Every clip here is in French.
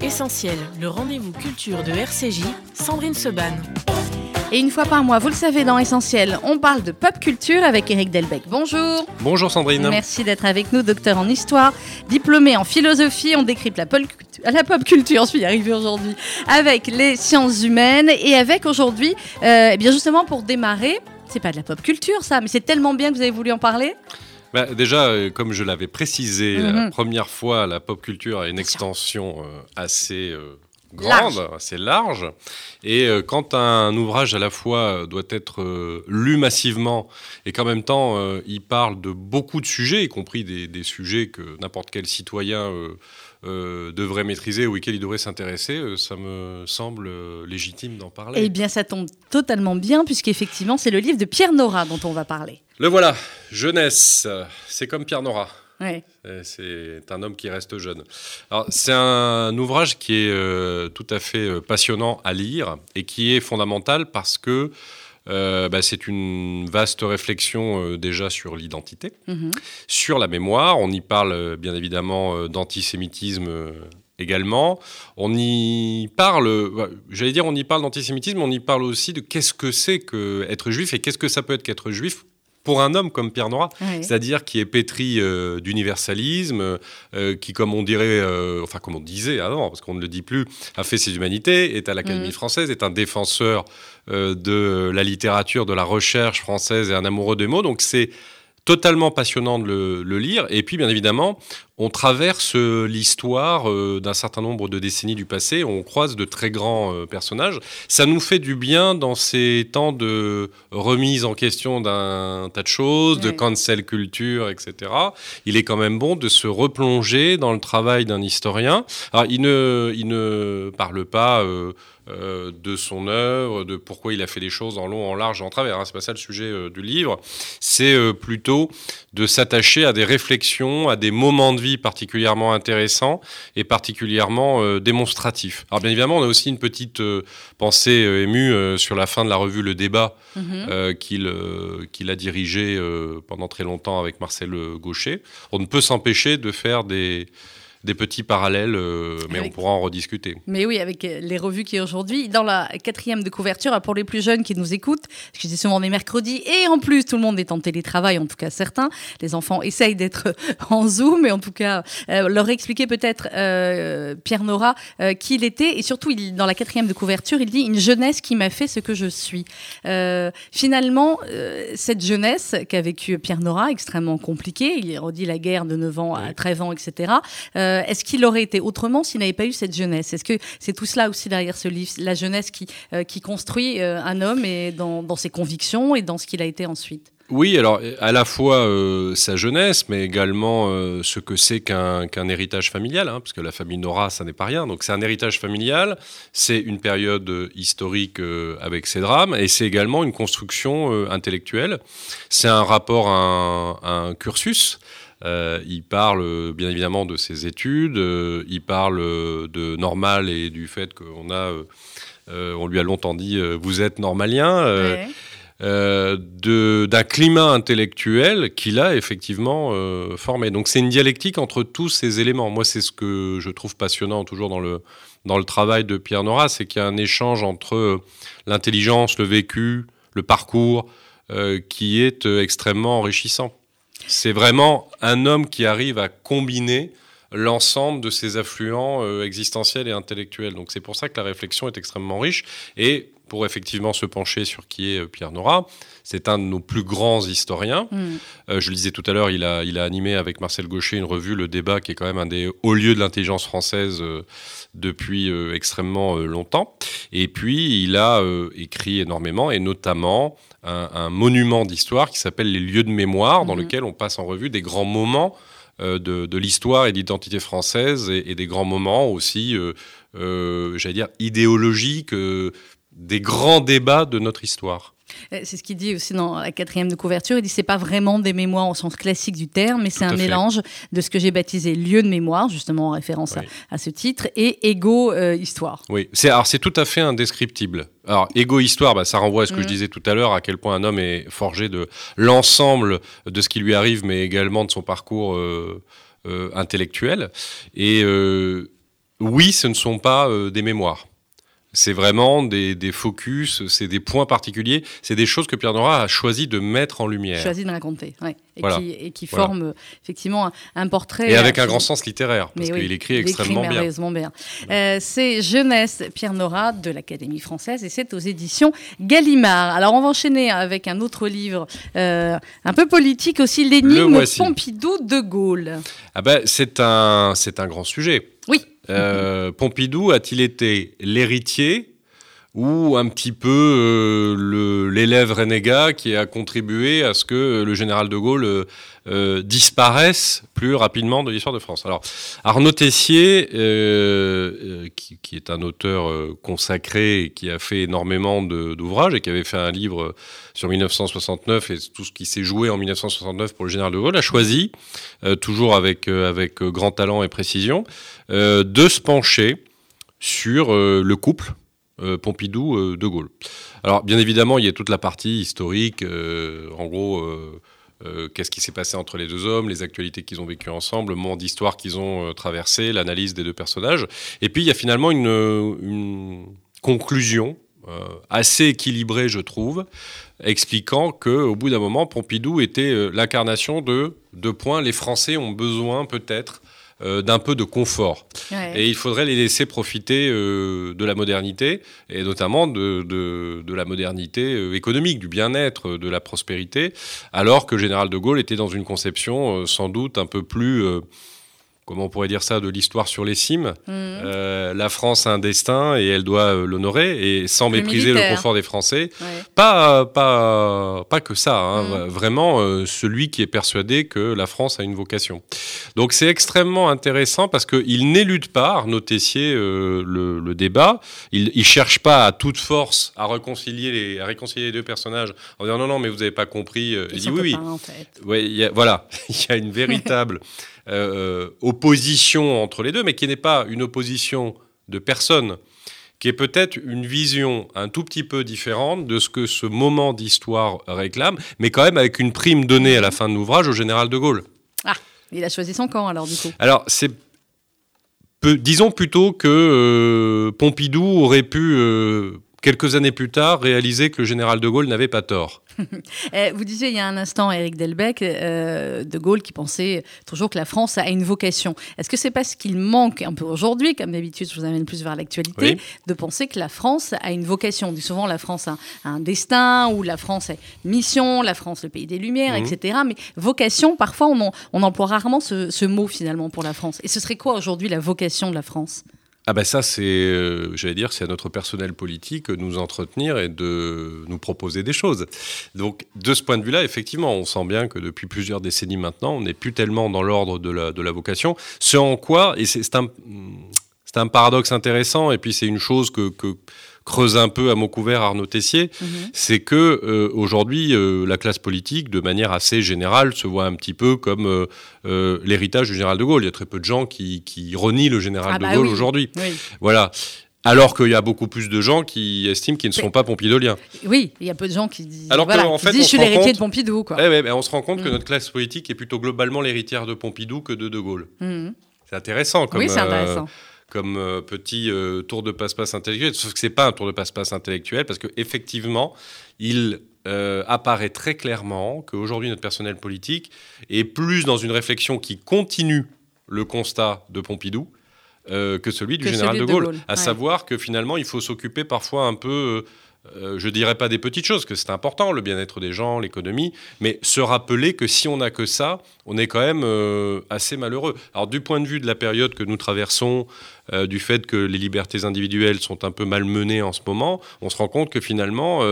Essentiel, le rendez-vous culture de RCJ, Sandrine Seban. Et une fois par mois, vous le savez, dans Essentiel, on parle de pop culture avec Eric Delbecq. Bonjour. Bonjour Sandrine. Merci d'être avec nous, docteur en histoire, diplômé en philosophie. On décrypte la pop, la pop culture, je suis arrivée aujourd'hui, avec les sciences humaines et avec aujourd'hui, euh, eh bien justement pour démarrer, c'est pas de la pop culture ça, mais c'est tellement bien que vous avez voulu en parler. Bah, déjà, euh, comme je l'avais précisé la Mhm. première fois, la pop culture a une extension euh, assez euh, grande, assez large. Et quand un ouvrage à la fois doit être lu massivement et qu'en même temps il parle de beaucoup de sujets, y compris des, des sujets que n'importe quel citoyen euh, devrait maîtriser ou auxquels il devrait s'intéresser, euh, ça me semble euh, légitime d'en parler. Eh bien, ça tombe totalement bien, puisqu'effectivement, c'est le livre de Pierre Nora dont on va parler. Le voilà, jeunesse, c'est comme Pierre Nora. Ouais. C'est un homme qui reste jeune. C'est un ouvrage qui est euh, tout à fait passionnant à lire et qui est fondamental parce que euh, bah, c'est une vaste réflexion euh, déjà sur l'identité, Mhm. sur la mémoire. On y parle euh, bien évidemment d'antisémitisme également. On y parle, j'allais dire, on y parle d'antisémitisme, on y parle aussi de qu'est-ce que c'est que être juif et qu'est-ce que ça peut être qu'être juif pour un homme comme Pierre. Ouais. C'est-à-dire qui est pétri euh, d'universalisme, euh, qui, comme on dirait, euh, enfin comme on disait avant, parce qu'on ne le dit plus, a fait ses humanités, est à l'Académie Mhm. française, est un défenseur de la littérature, de la recherche française et un amoureux des mots. Donc c'est totalement passionnant de le, le lire. Et puis, bien évidemment, on traverse euh, l'histoire euh, d'un certain nombre de décennies du passé. On croise de très grands euh, personnages. Ça nous fait du bien dans ces temps de remise en question d'un tas de choses, de cancel culture, etc. Il est quand même bon de se replonger dans le travail d'un historien. Alors, il ne, il ne parle pas euh, euh, de son œuvre, de pourquoi il a fait les choses en long, en large, en travers. Hein. C'est pas ça le sujet euh, du livre. C'est plutôt de s'attacher à des réflexions, à des moments de vie particulièrement intéressants et particulièrement euh, démonstratifs. Alors bien évidemment, on a aussi une petite euh, pensée euh, émue sur la fin de la revue Le Débat Mhm. qu'il a dirigé euh, pendant très longtemps avec Marcel Gaucher. On ne peut s'empêcher de faire des, des petits parallèles, euh, mais Avec- on pourra en rediscuter. Mais oui, avec euh, les revues qui est aujourd'hui, dans la quatrième de couverture, ah, pour les plus jeunes qui nous écoutent, parce que c'est souvent des mercredis, et en plus tout le monde est en télétravail, en tout cas certains, les enfants essayent d'être en Zoom, et en tout cas euh, leur expliquer peut-être, euh, Pierre Nora, euh, qui il était, et surtout il, dans la quatrième de couverture, il dit une jeunesse qui m'a fait ce que je suis. Euh, finalement, euh, cette jeunesse qu'a vécue Pierre Nora, extrêmement compliquée, il redit la guerre de 9 ans à Oui. 13 ans, etc. Euh, Est-ce qu'il aurait été autrement s'il n'avait pas eu cette jeunesse? Est-ce que c'est tout cela aussi derrière ce livre, la jeunesse qui, euh, qui construit euh, un homme et dans, ses convictions et dans ce qu'il a été ensuite? Oui, alors à la fois euh, sa jeunesse, mais également euh, ce que c'est qu'un héritage familial, hein, parce que la famille Nora, ça n'est pas rien. Donc c'est un héritage familial, c'est une période euh, historique euh, avec ses drames, et c'est également une construction euh, intellectuelle. C'est un rapport à un cursus. Euh, il parle euh, bien évidemment de ses études, euh, il parle de normal et du fait qu'on a, on lui a longtemps dit, vous êtes normalien. Ouais. euh, d'un climat intellectuel qu'il a effectivement euh, formé. Donc c'est une dialectique entre tous ces éléments. Moi, c'est ce que je trouve passionnant toujours dans le, dans le travail de Pierre Nora, c'est qu'il y a un échange entre l'intelligence, le vécu, le parcours, euh, qui est extrêmement enrichissant. C'est vraiment un homme qui arrive à combiner l'ensemble de ses affluents euh, existentiels et intellectuels. Donc c'est pour ça que la réflexion est extrêmement riche. Et pour effectivement se pencher sur qui est euh, Pierre Nora, c'est un de nos plus grands historiens. Mm. Euh, je le disais tout à l'heure, il a, il a animé avec Marcel Gaucher une revue, Le Débat, qui est quand même un des hauts lieux de l'intelligence française euh, depuis extrêmement longtemps. Et puis, il a écrit énormément, et notamment un, un monument d'histoire qui s'appelle Les lieux de mémoire, dans Mhm. lequel on passe en revue des grands moments euh, de, de l'histoire et de l'identité française, et, et des grands moments aussi, euh, euh, j'allais dire, idéologiques, euh, des grands débats de notre histoire. Euh, C'est ce qu'il dit aussi dans la quatrième de couverture. Il dit c'est pas vraiment des mémoires au sens classique du terme, mais c'est un fait. mélange de ce que j'ai baptisé lieu de mémoire, justement en référence à- Oui. à, ce titre, et égo euh, histoire. Oui, c'est alors c'est tout à fait indescriptible. Alors égo-histoire, bah, ça renvoie à ce que je disais tout à l'heure, à quel point un homme est forgé de l'ensemble de ce qui lui arrive, mais également de son parcours euh, intellectuelle. Et oui, ce ne sont pas des mémoires. C'est vraiment des, focus, c'est des points particuliers, c'est des choses que Pierre Nora a choisi de mettre en lumière. Choisi de raconter, oui. Et, qui, forment effectivement un, portrait. Et avec un grand sens littéraire, parce qu'il écrit extrêmement bien. bien. Euh, c'est Jeunesse Pierre Nora de l'Académie française et c'est aux éditions Gallimard. Alors on va enchaîner avec un autre livre euh, un peu politique aussi, L'énigme Pompidou-De Gaulle. Ah ben, c'est un, un grand sujet. Oui. Euh, Pompidou a-t-il été l'héritier ou un petit peu euh, l'élève renégat qui a contribué à ce que le général de Gaulle euh, disparaisse plus rapidement de l'histoire de France. Alors, Arnaud Tessier, qui, est un auteur consacré et qui a fait énormément d'ouvrages et qui avait fait un livre sur 1969 et tout ce qui s'est joué en 1969 pour le général de Gaulle, a choisi, toujours avec, avec grand talent et précision, euh, de se pencher sur euh, le couple euh, Pompidou-De Gaulle. Alors, bien évidemment, il y a toute la partie historique, en gros. Qu'est-ce qui s'est passé entre les deux hommes, les actualités qu'ils ont vécues ensemble, le moment d'histoire qu'ils ont traversé, l'analyse des deux personnages. Et puis il y a finalement une, conclusion assez équilibrée, je trouve, expliquant qu'au bout d'un moment, Pompidou était l'incarnation de deux points. Les Français ont besoin peut-être euh, d'un peu de confort. Et il faudrait les laisser profiter euh, de la modernité, et notamment de, de, la modernité euh, économique, du bien-être, de la prospérité, alors que général de Gaulle était dans une conception sans doute un peu plus comment on pourrait dire ça, de l'histoire sur les cimes. Mhm. Euh, la France a un destin et elle doit euh, l'honorer, et sans mépriser le confort des Français. Pas, pas, pas que ça, hein. mhm. vraiment euh, celui qui est persuadé que la France a une vocation. Donc c'est extrêmement intéressant parce qu'il n'élude pas, Arnaud Tessier, le, débat. Il ne cherche pas à toute force à réconcilier les, à réconcilier les deux personnages en disant non, non, mais vous n'avez pas compris. il dit oui, oui. voilà, il y a une véritable... Euh, opposition entre les deux, mais qui n'est pas une opposition de personne, qui est peut-être une vision un tout petit peu différente de ce que ce moment d'histoire réclame, mais quand même avec une prime donnée à la fin de l'ouvrage au général de Gaulle. Ah, il a choisi son camp alors du coup. Alors c'est disons plutôt que euh, Pompidou aurait pu euh, quelques années plus tard réaliser que le général de Gaulle n'avait pas tort. Eh, vous disiez il y a un instant, Éric Delbecq, euh, de Gaulle qui pensait toujours que la France a une vocation. Est-ce que c'est parce qu'il manque un peu aujourd'hui, comme d'habitude, je vous amène plus vers l'actualité, de penser que la France a une vocation? On dit souvent la France a un destin, ou la France a une mission, la France le pays des Lumières, mhm. etc. Mais vocation, parfois on, on emploie rarement ce, ce mot finalement pour la France. Et ce serait quoi aujourd'hui la vocation de la France? Ah ben ça, c'est, euh, j'allais dire, c'est à notre personnel politique de nous entretenir et de nous proposer des choses. Donc, de ce point de vue-là, effectivement, on sent bien que depuis plusieurs décennies maintenant, on n'est plus tellement dans l'ordre de la, de la vocation. Ce en quoi, et c'est un, un paradoxe intéressant, et puis c'est une chose que creuse un peu à mot couvert Arnaud Tessier, mhm. c'est que euh, aujourd'hui euh, la classe politique, de manière assez générale, se voit un petit peu comme euh, l'héritage du général de Gaulle. Il y a très peu de gens qui, qui renient le général ah de bah Gaulle aujourd'hui. Voilà. Alors qu'il y a beaucoup plus de gens qui estiment qu'ils ne sont pas pompidoliens. Oui, il y a peu de gens qui disent, Alors en fait, je suis l'héritier de Pompidou. Quoi. Eh on se rend compte que mm. notre classe politique est plutôt globalement l'héritière de Pompidou que de De Gaulle. Mm. C'est intéressant. Comme, oui, c'est intéressant comme euh, petit euh, tour de passe-passe intellectuel, sauf que c'est pas un tour de passe-passe intellectuel parce que effectivement, il euh, apparaît très clairement qu'aujourd'hui notre personnel politique est plus dans une réflexion qui continue le constat de Pompidou que celui du général de Gaulle, à savoir que finalement il faut s'occuper parfois un peu euh, je dirais pas des petites choses, que c'est important, le bien-être des gens, l'économie, mais se rappeler que si on n'a que ça, on est quand même euh, assez malheureux. Alors du point de vue de la période que nous traversons, euh, du fait que les libertés individuelles sont un peu malmenées en ce moment, on se rend compte que finalement,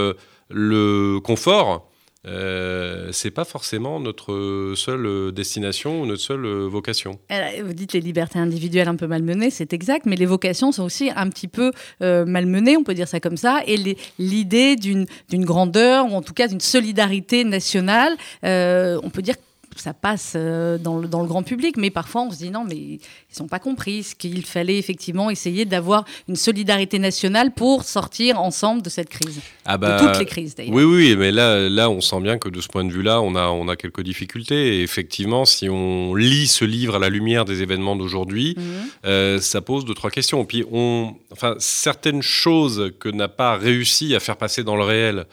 le confort, euh, c'est pas forcément notre seule destination ou notre seule vocation. vous dites les libertés individuelles un peu malmenées, c'est exact, mais les vocations sont aussi un petit peu euh, malmenées, on peut dire ça comme ça, et l'idée d'une grandeur, ou en tout cas d'une solidarité nationale, euh, on peut dire ça passe euh, dans le, dans le grand public, mais parfois on se dit non, mais ils n'ont pas compris ce qu'il fallait effectivement essayer d'avoir une solidarité nationale pour sortir ensemble de cette crise. Ah bah, de toutes les crises d'ailleurs. Oui, oui, mais là, là, on sent bien que de ce point de vue-là, on a, on a quelques difficultés. Et effectivement, si on lit ce livre à la lumière des événements d'aujourd'hui, Mhm. euh, ça pose deux, trois questions. Puis, on, enfin, certaines choses que n'a pas réussi à faire passer dans le réel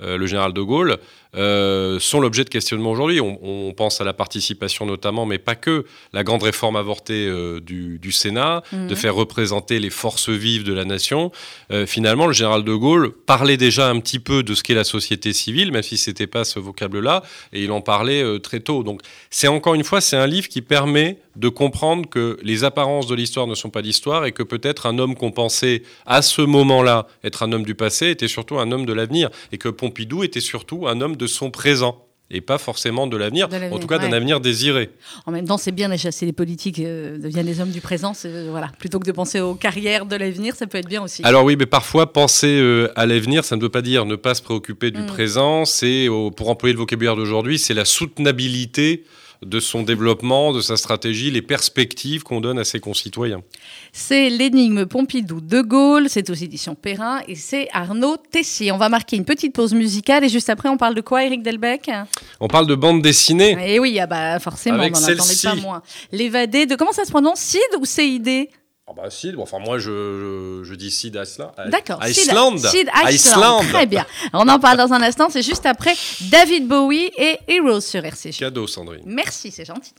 euh, le général de Gaulle euh, sont l'objet de questionnement aujourd'hui. On, on pense à la participation notamment, mais pas que, la grande réforme avortée euh, du, du Sénat, Mhm. de faire représenter les forces vives de la nation. Euh, finalement, le général de Gaulle parlait déjà un petit peu de ce qu'est la société civile, même si c'était pas ce vocable-là, et il en parlait très tôt. Donc, c'est encore une fois, c'est un livre qui permet de comprendre que les apparences de l'histoire ne sont pas d'histoire et que peut-être un homme qu'on pensait à ce moment-là être un homme du passé était surtout un homme de l'avenir et que Pompidou était surtout un homme de son présent et pas forcément de l'avenir, en tout cas d'un ouais. avenir désiré. En même temps, c'est bien de chasser les politiques euh, deviennent des hommes du présent. euh, voilà, plutôt que de penser aux carrières de l'avenir, ça peut être bien aussi. Alors oui, mais parfois penser euh, à l'avenir, ça ne veut pas dire ne pas se préoccuper du Mm. présent. C'est, pour employer le vocabulaire d'aujourd'hui, c'est la soutenabilité de son développement, de sa stratégie, les perspectives qu'on donne à ses concitoyens. C'est l'énigme Pompidou de Gaulle, c'est aux éditions Perrin et c'est Arnaud Tessier. On va marquer une petite pause musicale et juste après, on parle de quoi, Eric Delbecq? On parle de bande dessinée. Eh oui, ah bah forcément, on n'en attendait pas moins. L'évadé de comment ça se prononce? Cid ou CID Ah bah Sid, bon, enfin moi je, je, je dis Sid Iceland. D'accord. Iceland. Sid Iceland. Très bien. On en parle dans un instant. C'est juste après David Bowie et Heroes sur RCJ. Cadeau Sandrine. Merci, c'est gentil.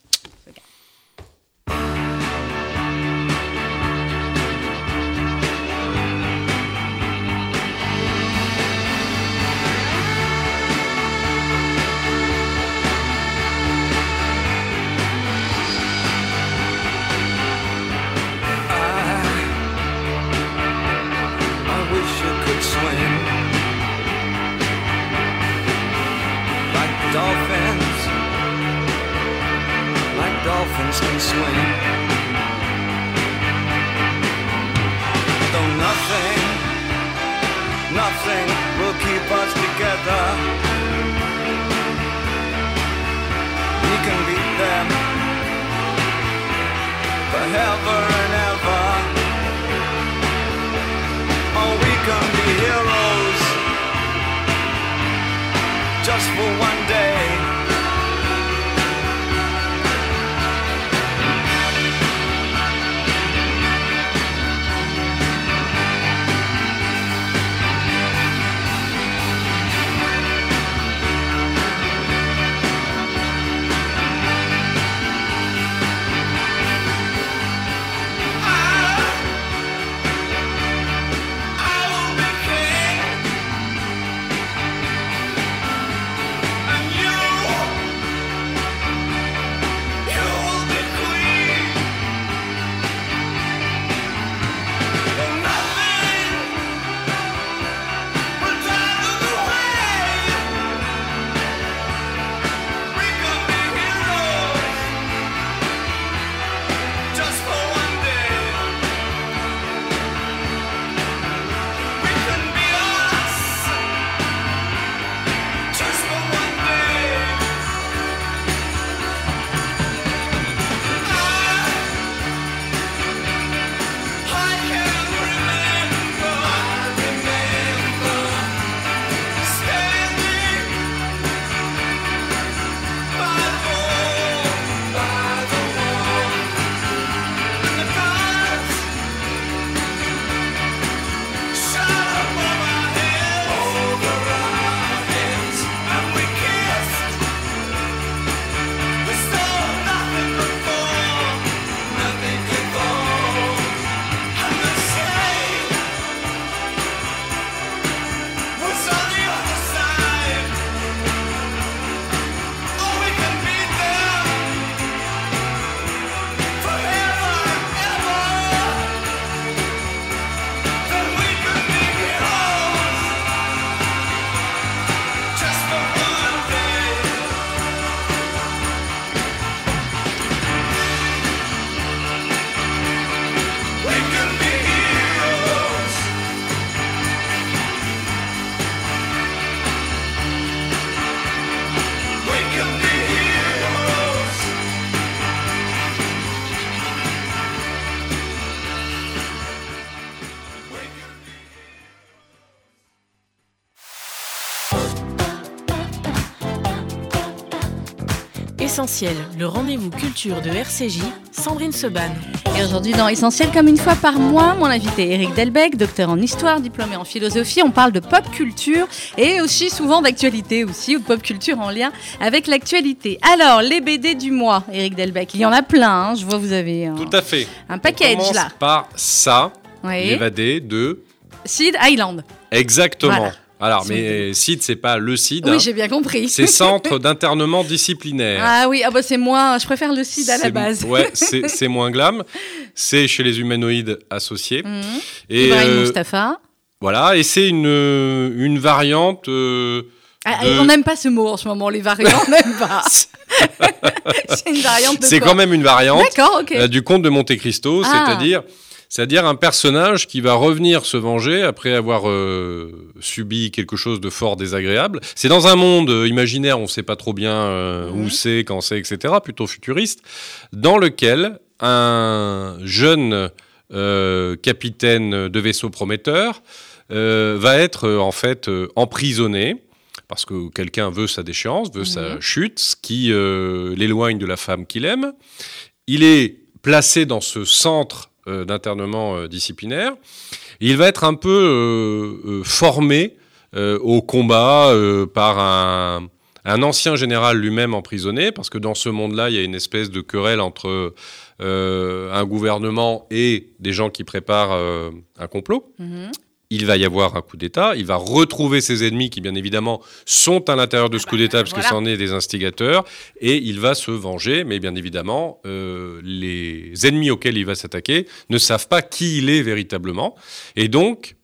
Forever and ever. Oh, we can be heroes just for one day. Essentiel, le rendez-vous culture de RCJ, Sandrine Seban. Et aujourd'hui dans Essentiel, comme une fois par mois, mon invité Eric Delbecq, docteur en histoire, diplômé en philosophie. On parle de pop culture et aussi souvent d'actualité aussi, ou de pop culture en lien avec l'actualité. Alors, les BD du mois, Eric Delbecq, il y en a plein, hein. je vois vous avez un, Tout à fait. un On package commence là. par ça, Oui. l'évadé de... Sid Island. Exactement. Voilà. Alors, mais CID, c'est pas le CID. Oui, hein. j'ai bien compris. C'est Centre d'internement disciplinaire. Ah oui, ah bah c'est moi, je préfère le Sid à la base. Ouais, c'est moins glam. C'est chez les humanoïdes associés. Mhm. Et Ibrahim euh, Mustapha. voilà, et c'est une, une variante. euh, Ah, de- On n'aime pas ce mot en ce moment, les variants, on n'aime pas. c'est une variante de c'est quand même une variante euh, du conte de Monte Cristo, Ah. c'est-à-dire. C'est-à-dire un personnage qui va revenir se venger après avoir euh, subi quelque chose de fort désagréable. C'est dans un monde euh, imaginaire, on ne sait pas trop bien euh, où c'est, quand c'est, etc., plutôt futuriste, dans lequel un jeune capitaine de vaisseau prometteur va être en fait emprisonné parce que quelqu'un veut sa déchéance, veut sa chute, ce qui euh, l'éloigne de la femme qu'il aime. Il est placé dans ce centre d'internement euh, disciplinaire. Il va être un peu euh, euh, formé euh, au combat euh, par un, ancien général lui-même emprisonné, parce que dans ce monde-là, il y a une espèce de querelle entre euh, un gouvernement et des gens qui préparent euh, un complot. Mhm. Il va y avoir un coup d'État, il va retrouver ses ennemis qui, bien évidemment, sont à l'intérieur de ce Ah coup bah, d'État, parce voilà. que c'en est des instigateurs, et il va se venger, mais bien évidemment, euh, les ennemis auxquels il va s'attaquer ne savent pas qui il est véritablement, et donc,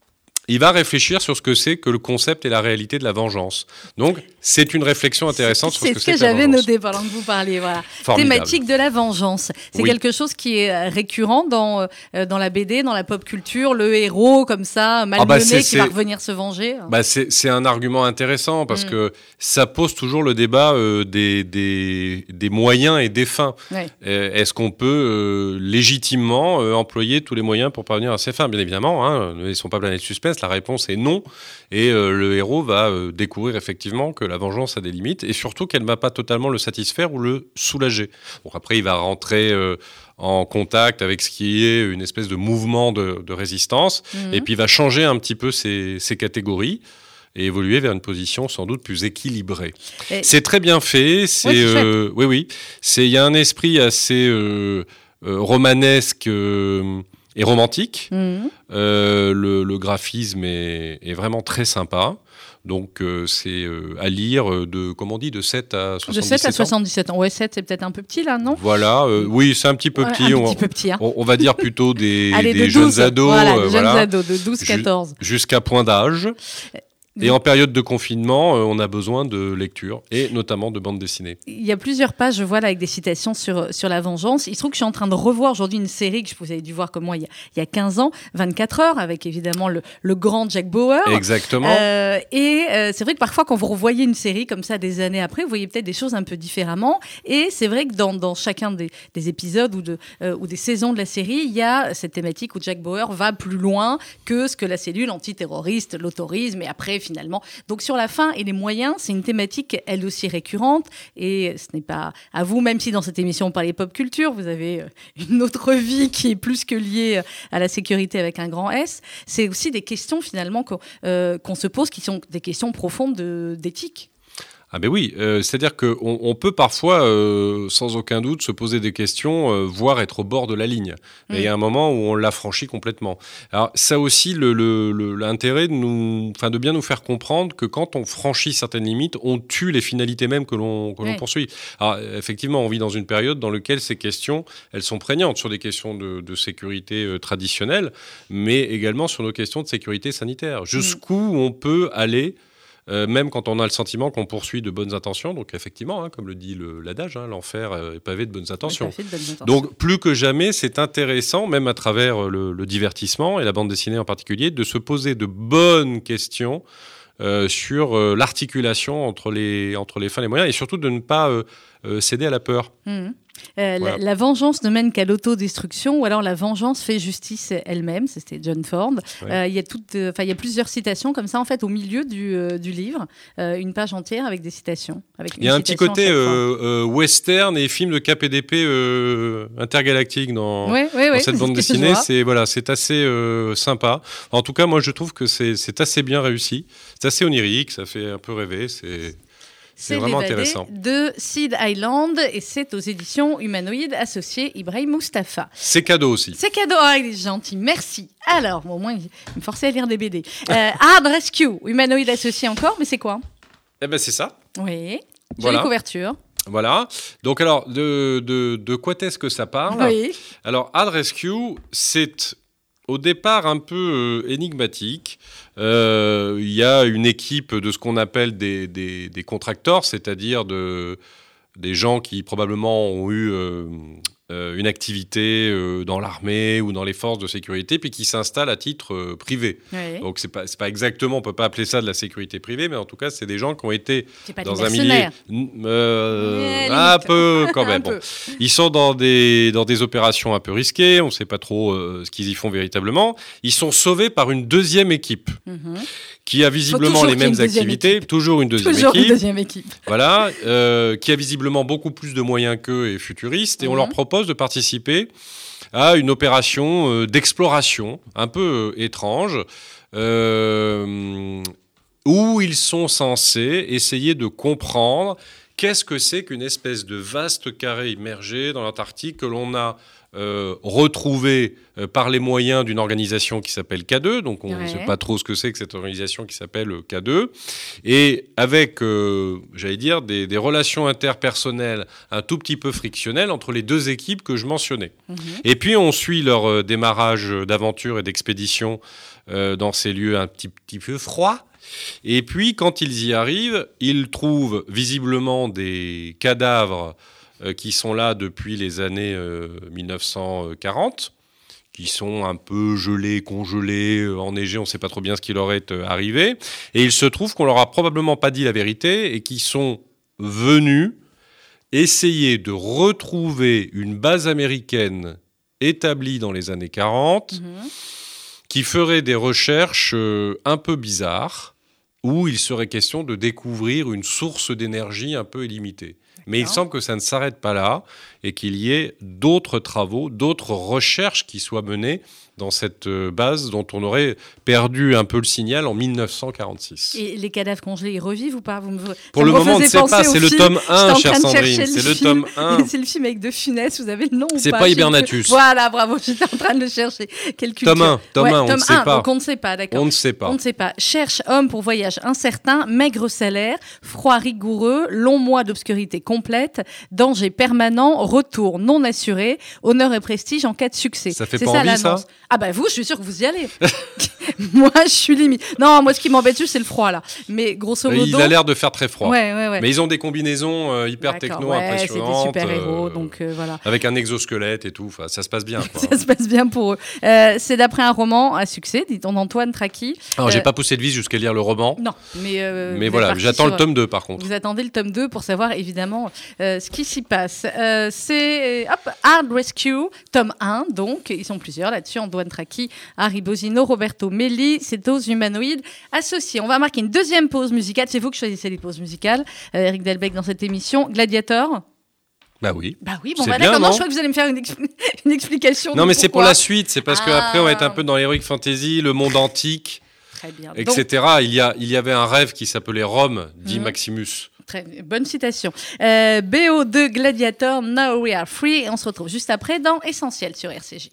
il va réfléchir sur ce que c'est que le concept et la réalité de la vengeance. Donc, c'est une réflexion intéressante sur ce C'est ce que j'avais noté pendant que vous parliez. Voilà. Formidable. Thématique de la vengeance. C'est Oui. quelque chose qui est euh, récurrent dans, euh, dans la BD, dans la pop culture. Le héros, comme ça, malmené, bah, c'est- qui va revenir se venger. Bah, c'est un argument intéressant parce Mm. que ça pose toujours le débat euh, des, des, des moyens et des fins. Ouais. Euh, Est-ce qu'on peut légitimement employer tous les moyens pour parvenir à ses fins? Bien évidemment, hein, ne laissons pas planer de suspense, la réponse est non. Et euh, le héros va euh, découvrir effectivement que la vengeance a des limites et surtout qu'elle ne va pas totalement le satisfaire ou le soulager. Bon, après, il va rentrer euh, en contact avec ce qui est une espèce de mouvement de, de résistance Mhm. et puis il va changer un petit peu ses, ses catégories et évoluer vers une position sans doute plus équilibrée. Et- C'est très bien fait. C'est euh, oui oui. C'est il y a un esprit assez euh, euh, romanesque et romantique. Mhm. Euh, le, le graphisme est, est vraiment très sympa. Donc euh, c'est euh, à lire de comment on dit de 7 à De 77 7 à ans. 77 ans. Ouais, 7, c'est peut-être un peu petit là, non? Voilà. euh, oui, c'est un petit peu Ouais, petit. Un on, petit peu petit. hein. on- on va dire plutôt des, Allez, des de jeunes 12, ados. Voilà, euh, des jeunes ados de 12-14. jusqu'à point d'âge. Et en période de confinement, euh, on a besoin de lecture, et notamment de bande dessinée. Il y a plusieurs pages, je vois là, avec des citations sur, sur la vengeance. Il se trouve que je suis en train de revoir aujourd'hui une série que vous avez dû voir comme moi il y a, il y a 15 ans, 24 heures, avec évidemment le, le grand Jack Bauer. Exactement. Euh, et euh, c'est vrai que parfois, quand vous revoyez une série comme ça des années après, vous voyez peut-être des choses un peu différemment. Et c'est vrai que dans, dans chacun des, des épisodes ou, de, euh, ou des saisons de la série, il y a cette thématique où Jack Bauer va plus loin que ce que la cellule antiterroriste l'autorise. Mais après, finalement, donc sur la fin et les moyens, c'est une thématique elle aussi récurrente. Et ce n'est pas à vous, même si dans cette émission on parlait pop culture, vous avez euh, une autre vie qui est plus que liée euh, à la sécurité avec un grand S. C'est aussi des questions finalement qu'on euh, se pose qui sont des questions profondes de- d'éthique. Ah ben oui, euh, c'est-à-dire qu'on on peut parfois, euh, sans aucun doute, se poser des questions, euh, voire être au bord de la ligne. Mais il y a un moment où on l'a franchi complètement. Alors ça aussi, le- le- le- l'intérêt de, nous, de bien nous faire comprendre que quand on franchit certaines limites, on tue les finalités mêmes que l'on Ouais. poursuit. Alors effectivement, on vit dans une période dans laquelle ces questions, elles sont prégnantes sur des questions de, de sécurité euh, traditionnelle, mais également sur nos questions de sécurité sanitaire. Jusqu'où on peut aller euh, même quand on a le sentiment qu'on poursuit de bonnes intentions. Donc effectivement, hein, comme le dit le- l'adage, hein, l'enfer euh, est pavé de bonnes intentions. De bonnes. Donc plus que jamais, c'est intéressant, même à travers le, le divertissement et la bande dessinée en particulier, de se poser de bonnes questions euh, sur euh, l'articulation entre les, entre les fins et les moyens, et surtout de ne pas euh, euh, céder à la peur. Mhm. Euh, la- Voilà. la, vengeance ne mène qu'à l'autodestruction, ou alors la vengeance fait justice elle-même. C'était John Ford. Ouais. Euh, Il y a euh, y plusieurs citations comme ça en fait au milieu du, euh, du livre, euh, une page entière avec des citations. Il y a un petit côté euh, euh, western et film de KPDP euh, intergalactique dans, Ouais, ouais, dans cette bande dessinée. C'est voilà, c'est assez euh, sympa. En tout cas, moi, je trouve que c'est c'est assez bien réussi. C'est assez onirique, ça fait un peu rêver. C'est c'est vraiment intéressant. De Seed Island et c'est aux éditions Humanoïdes associé Ibrahim Mustafa. C'est cadeau aussi. C'est cadeau, ah, il est gentil, merci. Alors, bon, au moins, il me forçait à lire des BD. Euh, Hard Rescue, Humanoïdes associé encore, mais c'est quoi? Eh ben c'est ça. Oui, jolie Voilà. couverture. Voilà. Donc alors, de, de, de quoi est-ce que ça parle? Oui. Alors, Ad Rescue, c'est au départ un peu euh, énigmatique. Euh, Il y a une équipe de ce qu'on appelle des, des, contracteurs, c'est-à-dire de, des gens qui probablement ont eu euh, une activité euh, dans l'armée ou dans les forces de sécurité, puis qui s'installent à titre euh, privé. oui. Donc, c'est pas, pas exactement, on peut pas appeler ça de la sécurité privée, mais en tout cas, c'est des gens qui ont été pas dans un milieu euh, un peu quand même. peu. Bon. Ils sont dans des, dans des opérations un peu risquées, on ne sait pas trop euh, ce qu'ils y font véritablement. Ils sont sauvés par une deuxième équipe Mhm. Qui a visiblement les mêmes une activités, équipe. toujours une deuxième Toujours une équipe, deuxième équipe. voilà, euh, qui a visiblement beaucoup plus de moyens qu'eux et futuristes, et on leur propose de participer à une opération euh, d'exploration un peu euh, étrange. euh, où ils sont censés essayer de comprendre qu'est-ce que c'est qu'une espèce de vaste carré immergé dans l'Antarctique que l'on a euh, retrouvé euh, par les moyens d'une organisation qui s'appelle K2. Donc on ne Ouais. sait pas trop ce que c'est que cette organisation qui s'appelle euh, K2. Et avec, euh, j'allais dire, des, des relations interpersonnelles un tout petit peu frictionnelles entre les deux équipes que je mentionnais. Mhm. Et puis on suit leur démarrage d'aventure et d'expédition dans ces lieux un petit, petit peu froids. Et puis quand ils y arrivent, ils trouvent visiblement des cadavres euh, qui sont là depuis les années euh, 1940 qui sont un peu gelés, congelés, euh, enneigés, on ne sait pas trop bien ce qui leur est euh, arrivé. Et il se trouve qu'on leur a probablement pas dit la vérité et qu'ils sont venus essayer de retrouver une base américaine établie dans les années 40 Mhm. qui ferait des recherches euh, un peu bizarres où il serait question de découvrir une source d'énergie un peu illimitée. Mais il semble que ça ne s'arrête pas là et qu'il y ait d'autres travaux, d'autres recherches qui soient menées dans cette euh, base dont on aurait perdu un peu le signal en 1946. Et les cadavres congelés, ils revivent ou pas? Vous me- ça Pour me le moment, on ne sait pas. C'est le tome J'étais 1, en chère Sandrine. C'est le tome 1. C'est le film avec De Funès, vous avez le nom C'est pas? pas Hibernatus. Voilà, bravo, j'étais en train de le chercher. Quelle culture. Tome 1, tome Ouais, 1, on ne sait 1, pas. Donc on ne sait pas, d'accord. On ne sait pas. On ne sait pas. Cherche homme pour voyage incertain, maigre salaire, froid rigoureux, long mois d'obscurité complète, danger permanent, retour non assuré, honneur et prestige en cas de succès. Ça fait C'est pas envie, ça l'annonce. Ah bah vous, je suis sûre que vous y allez. moi, je suis limite. Non, moi, ce qui m'embête juste, c'est le froid là. Mais grosso modo. Il a l'air de faire très froid. Ouais, ouais, ouais. Mais ils ont des combinaisons euh, hyper techno ouais, c'est des impressionnantes. super-héros, euh, donc euh, voilà. Avec un exosquelette et tout. Enfin, ça se passe bien. Quoi. Ça se passe bien pour eux. C'est d'après un roman à succès, dit-on d'Antoine Traki. Alors, j'ai pas poussé de vis jusqu'à lire le roman. Non, mais. mais voilà, j'attends sur- le tome 2 par contre. Vous attendez le tome 2 pour savoir évidemment ce qui s'y passe. C'est hop, Hard Rescue, tome 1, donc ils sont plusieurs là-dessus, Antoine Traki, Harry Bosino, Roberto Melli, c'est aux humanoïdes associés. On va marquer une deuxième pause musicale, c'est vous qui choisissez les pauses musicales, euh, Eric Delbecq dans cette émission. Gladiator Bah oui. Bah oui, bon bah bien, d'accord, non, je crois que vous allez me faire une, expli- une explication. Non, mais c'est pour la suite. C'est parce Ah. qu'après, on va être un peu dans l'heroic fantasy, le monde antique, Très bien. Donc, etc. Il y, a, il y avait un rêve qui s'appelait Rome, dit Mhm. Maximus. Très bonne citation. Euh, BO2 Gladiator, Now We Are Free. Et on se retrouve juste après dans Essentiel sur RCJ.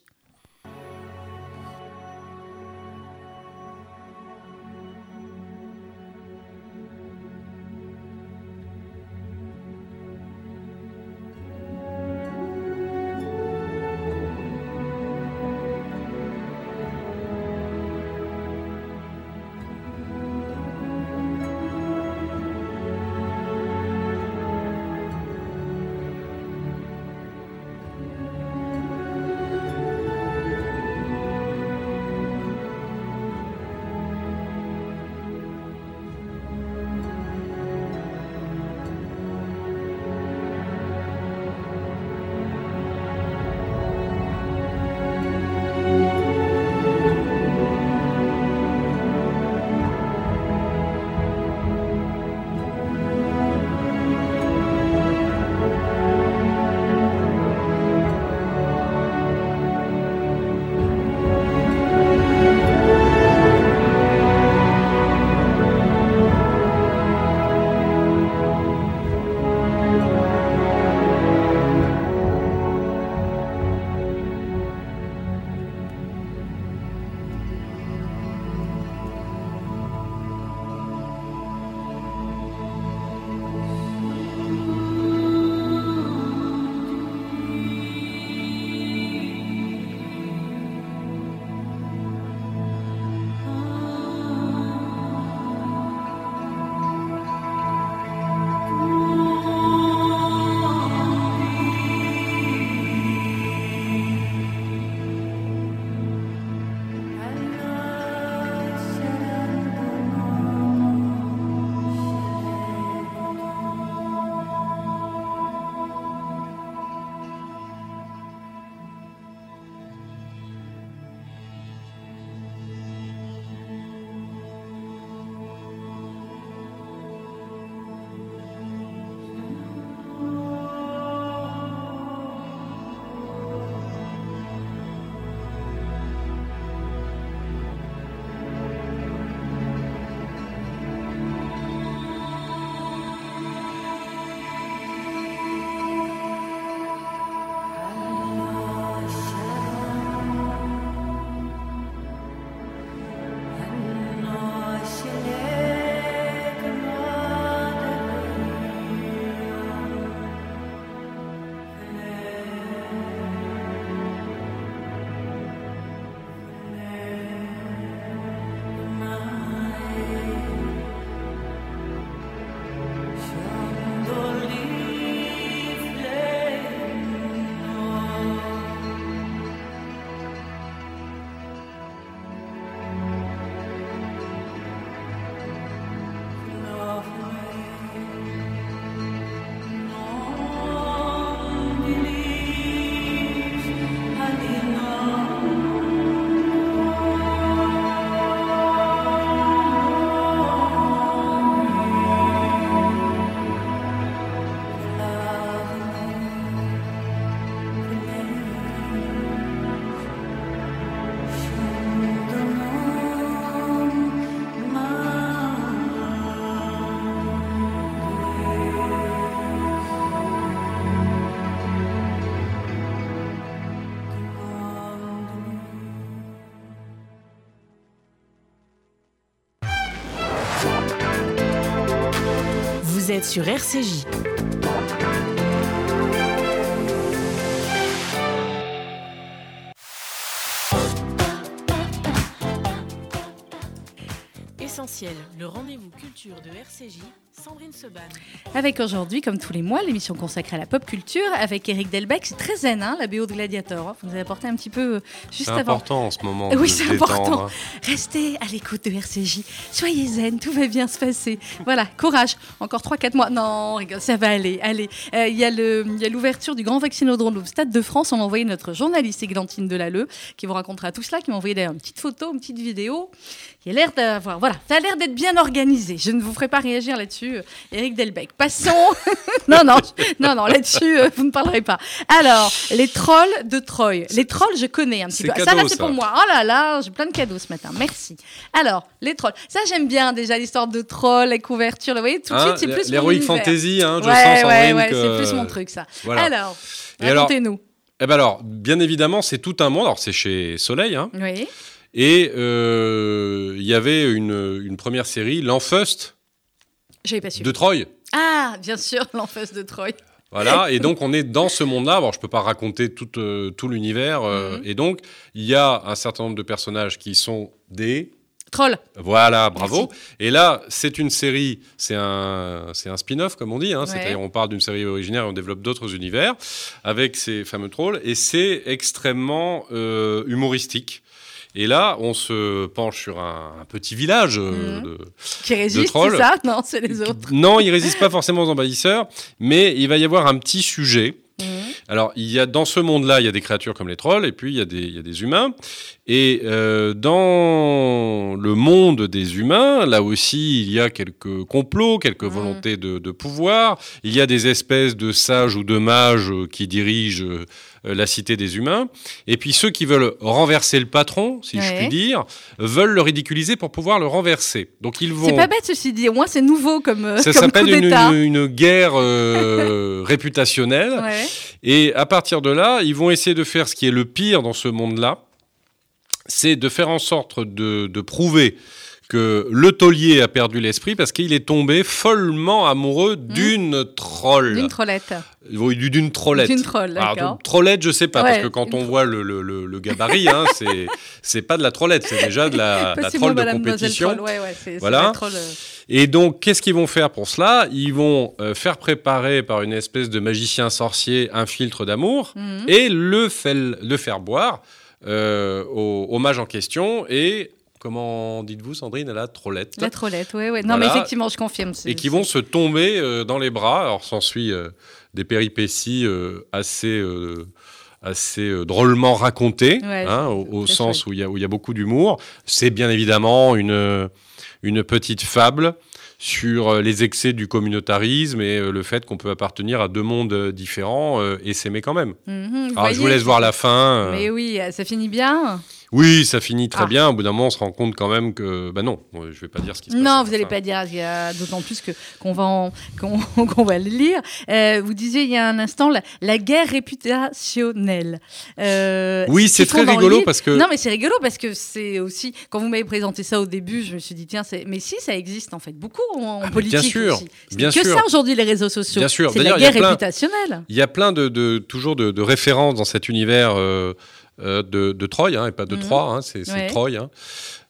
Sur RCJ. Essentiel, le rendez-vous culture de RCJ, Sandrine Seban. Avec aujourd'hui, comme tous les mois, l'émission consacrée à la pop culture avec Eric Delbecq. C'est très zen, hein, la BO de Gladiator. Vous nous avez apporté un petit peu euh, juste C'est avant. important en ce moment. Oui, c'est important. hein. Restez à l'écoute de RCJ. Soyez zen, tout va bien se passer. Voilà, courage. Encore 3-4 mois. Non, ça va aller. Allez, Euh, il y a le- il y a l'ouverture du Grand Vaccinodrome au Stade de France. On a envoyé notre journaliste Églantine Delalleux qui vous racontera tout cela, qui m'a envoyé d'ailleurs une petite photo, une petite vidéo. Il a l'air d'avoir, voilà, ça a l'air d'être bien organisé. Je ne vous ferai pas réagir là-dessus, euh, Eric Delbecq. Passons. non, non, non, non, là-dessus, euh, vous ne parlerez pas. Alors, les trolls de Troy. Les trolls, je connais un petit peu. ça, là, c'est pour moi. Oh là là, j'ai plein de cadeaux ce matin. Merci. Alors, les trolls. Ça, j'aime bien déjà l'histoire de trolls, les couvertures. Vous voyez, tout de Hein, suite, c'est plus mon univers. Fantasy, hein, je ouais, sens, ouais, ouais, que- c'est plus mon truc, ça. Voilà. Alors- racontez-nous. Eh ben alors, bien évidemment, c'est tout un monde. Alors, c'est chez Soleil, hein. Oui. Et euh, il y avait une, une première série, su. de Troy. Ah, bien sûr, l'enfance de Troy. Voilà, et donc on est dans ce monde-là. Bon, je peux pas raconter tout, euh, tout l'univers. euh, Mhm. Et donc, il y a un certain nombre de personnages qui sont des. Troll. Voilà, bravo. Et là, c'est une série, c'est un, spin-off, comme on dit. Hein, Ouais. C'est-à-dire, on parle d'une série originaire et on développe d'autres univers avec ces fameux trolls. Et c'est extrêmement euh, humoristique. Et là, on se penche sur un, un petit village euh, Mhm. de, Qui résiste, trolls. c'est ça? Non, c'est les autres. non, il résiste pas forcément aux envahisseurs, mais il va y avoir un petit sujet. Mhm. Alors, il y a dans ce monde-là, il y a des créatures comme les trolls, et puis il y a des, il y a des humains. Et euh, dans le monde des humains, là aussi, il y a quelques complots, quelques Mhm. volontés de, de pouvoir. Il y a des espèces de sages ou de mages euh, qui dirigent la cité des humains. Et puis ceux qui veulent renverser le patron, si je puis dire, veulent le ridiculiser pour pouvoir le renverser. Donc ils vont. C'est pas bête, ceci dit. Au moins, c'est nouveau comme, euh, Ça s'appelle une, d'État. une- une guerre euh, réputationnelle. Ouais. Et à partir de là, ils vont essayer de faire ce qui est le pire dans ce monde-là. C'est de faire en sorte de, de prouver que le taulier a perdu l'esprit parce qu'il est tombé follement amoureux d'une troll. Mmh. D'une trollette. Oui, d'une trollette. D'une troll, Alors, trollette, je sais pas, Ouais, parce que quand on voit le, le- le- le gabarit, hein, c'est c'est pas de la trollette, c'est déjà de la, la troll de compétition. Troll. Ouais, ouais, Voilà. troll, euh, Et donc, qu'est-ce qu'ils vont faire pour cela? Ils vont euh, faire préparer par une espèce de magicien sorcier un filtre d'amour mhm. et le faire boire euh, au, au mage en question. Et comment dites-vous, Sandrine, la trollette La trollette, ouais, ouais. Non, Voilà. mais effectivement, je confirme. et qui vont se tomber euh, dans les bras. Alors, s'ensuit euh, des péripéties euh, assez, assez drôlement racontées, Ouais, hein, au, sens chouette. où il y, a- y beaucoup d'humour. C'est bien évidemment une, une petite fable sur les excès du communautarisme et le fait qu'on peut appartenir à deux mondes différents et s'aimer quand même. Mhm, Alors, je vous laisse voir la fin. Mais oui, ça finit bien. Oui, ça finit très Ah. bien. Au bout d'un moment, on se rend compte quand même que... Bah non, je vais pas dire ce qui se passe. Non, vous n'allez pas dire, il y a d'autant plus que qu'on va en- qu'on qu'on va le lire. Euh, vous disiez il y a un instant la, la guerre réputationnelle. Euh, Oui, ce c'est très rigolo parce que... Non, mais c'est rigolo parce que c'est aussi quand vous m'avez présenté ça au début, je me suis dit tiens, c'est mais si ça existe en fait beaucoup en, Ah, politique bien sûr, aussi. C'est bien que sûr. ça aujourd'hui les réseaux sociaux. Bien sûr. C'est la il guerre plein- réputationnelle. Il y a plein de, de- toujours de, de références dans cet univers euh, de, de Troy, hein, et pas de Mhm. Troie, hein, c'est Ouais. Troy. hein.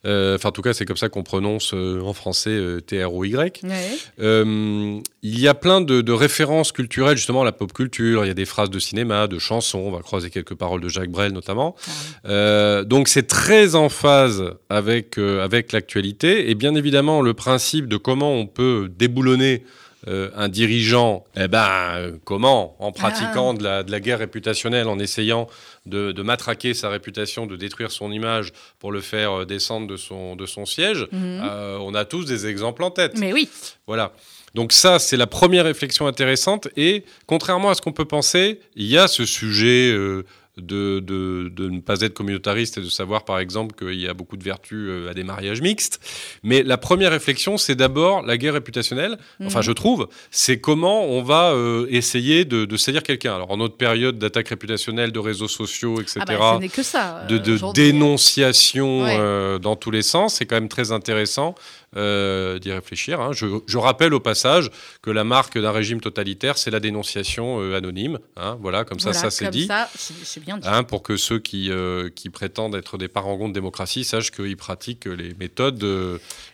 Euh, Enfin, en tout cas, c'est comme ça qu'on prononce euh, en français euh, T-R-O-Y. Ouais. Euh, il y a plein de, de références culturelles, justement, à la pop culture. Il y a des phrases de cinéma, de chansons. On va croiser quelques paroles de Jacques Brel, notamment. Ah. Euh, donc, c'est très en phase avec, euh, avec l'actualité. Et bien évidemment, le principe de comment on peut déboulonner euh, un dirigeant, eh ben, euh, comment En pratiquant de, la, de la guerre réputationnelle, en essayant de, de matraquer sa réputation, de détruire son image pour le faire euh, descendre de son, de son siège. Mhm. Euh, on a tous des exemples en tête. Mais oui. Voilà. Donc ça, c'est la première réflexion intéressante. Et contrairement à ce qu'on peut penser, il y a ce sujet euh, de, de, de ne pas être communautariste et de savoir, par exemple, qu'il y a beaucoup de vertus euh, à des mariages mixtes. Mais la première réflexion, c'est d'abord la guerre réputationnelle. Enfin, Mhm. je trouve, c'est comment on va euh, essayer de, de salir quelqu'un. Alors, en notre période d'attaque réputationnelle, de réseaux sociaux, etc., Ah bah, ce n'est que ça. de, euh, de aujourd'hui. dénonciation Ouais. euh, dans tous les sens. C'est quand même très intéressant euh, d'y réfléchir. hein. Je, je rappelle au passage que la marque d'un régime totalitaire, c'est la dénonciation euh, anonyme. hein. Voilà, comme ça, Voilà, ça c'est dit. ça, c'est c'est bien dit. Hein, pour que ceux qui, euh, qui prétendent être des parangons de démocratie sachent qu'ils pratiquent les méthodes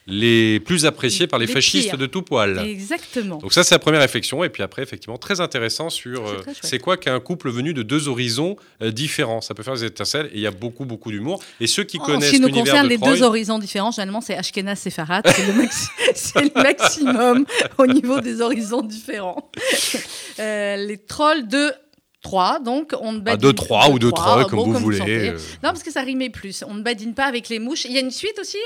les plus appréciées par les, Les fascistes pires. de tout poil. Exactement. Donc ça, c'est la première réflexion. Et puis après, effectivement, très intéressant sur C'est quoi qu'un couple venu de deux horizons différents. Ça peut faire des étincelles et il y a beaucoup, beaucoup d'humour. Et ceux qui En connaissent ce qui nous concerne, les deux horizons différents, généralement, c'est Ashkenaz et Farad. C'est le, maxi- le maximum au niveau des horizons différents. Euh, les trolls de 3, donc on ne ah, badine deux, trois ou deux, trois, trois, comme bon, vous voulez. sentez. euh. Non, parce que ça rimait plus. On ne badine pas avec les mouches. Il y a une suite aussi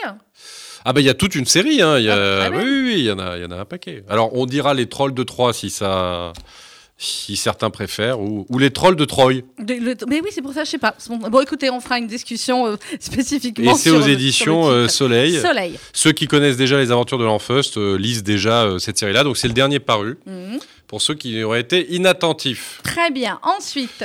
Ah ben il y a toute une série. Hein. Il y a... Ah, ah oui, oui, oui, il y en a, il y en a un paquet. Alors on dira les trolls de Troie si ça, si certains préfèrent, ou, ou les trolls de Troy. De- le- Mais oui, c'est pour ça, je sais pas. Bon, écoutez, on fera une discussion euh, spécifiquement Et c'est aux éditions euh, Soleil. Soleil. Ceux qui connaissent déjà les aventures de l'Enfeust euh, lisent déjà euh, cette série-là. Donc c'est le dernier paru. Mhm. Pour ceux qui auraient été inattentifs. Très bien. Ensuite,